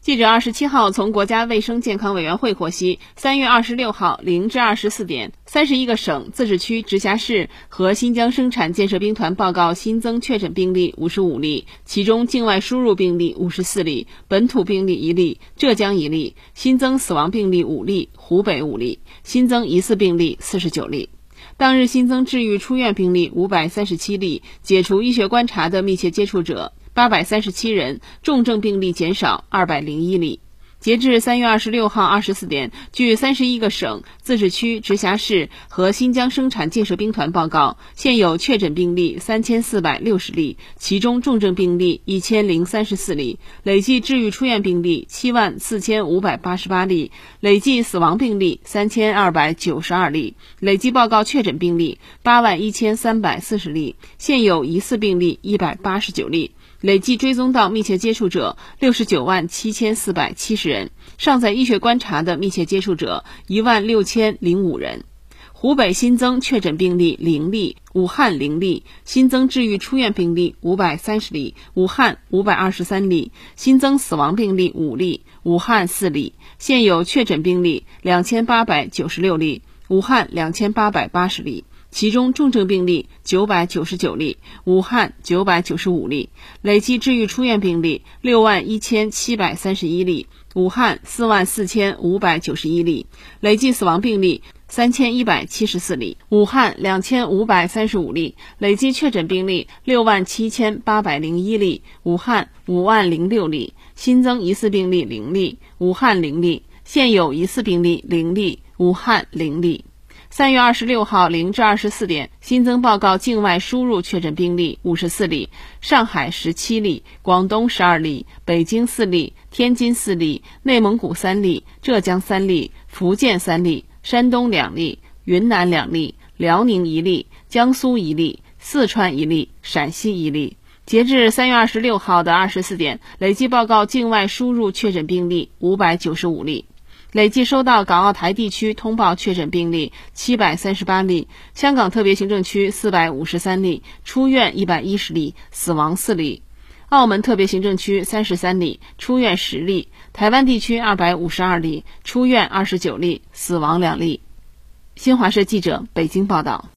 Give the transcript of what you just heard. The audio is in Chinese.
记者二十七号从国家卫生健康委员会获悉，三月二十六号零至二十四点，三十一个省、自治区、直辖市和新疆生产建设兵团报告新增确诊病例五十五例，其中境外输入病例五十四例，本土病例一例，浙江一例，新增死亡病例五例，湖北五例，新增疑似病例四十九例。当日新增治愈出院病例五百三十七例，解除医学观察的密切接触者。八百三十七人，重症病例减少二百零一例。截至三月二十六号二十四点，据三十一个省、自治区、直辖市和新疆生产建设兵团报告，现有确诊病例三千四百六十例，其中重症病例一千零三十四例，累计治愈出院病例七万四千五百八十八例，累计死亡病例三千二百九十二例，累计报告确诊病例八万一千三百四十例，现有疑似病例一百八十九例。累计追踪到密切接触者六十九万七千四百七十人，尚在医学观察的密切接触者一万六千零五人。湖北新增确诊病例零例，武汉零例，新增治愈出院病例五百三十例，武汉五百二十三例，新增死亡病例五例，武汉四例，现有确诊病例两千八百九十六例，武汉两千八百八十例。其中重症病例九百九十九例，武汉九百九十五例，累计治愈出院病例六万一千七百三十一例，武汉四万四千五百九十一例，累计死亡病例三千一百七十四例，武汉两千五百三十五例，累计确诊病例六万七千八百零一例，武汉五万零六例，新增疑似病例零例，武汉零例，现有疑似病例零例，武汉零例。三月二十六号零至二十四点，新增报告境外输入确诊病例五十四例，上海十七例，广东十二例，北京四例，天津四例，内蒙古三例，浙江三例，福建三例，山东两例，云南两例，辽宁一例，江苏一例，四川一例，陕西一例。截至三月二十六号的二十四点，累计报告境外输入确诊病例五百九十五例。累计收到港澳台地区通报确诊病例七百三十八例，香港特别行政区四百五十三例，出院一百一十例，死亡四例；澳门特别行政区三十三例，出院十例；台湾地区二百五十二例，出院二十九例，死亡两例。新华社记者北京报道。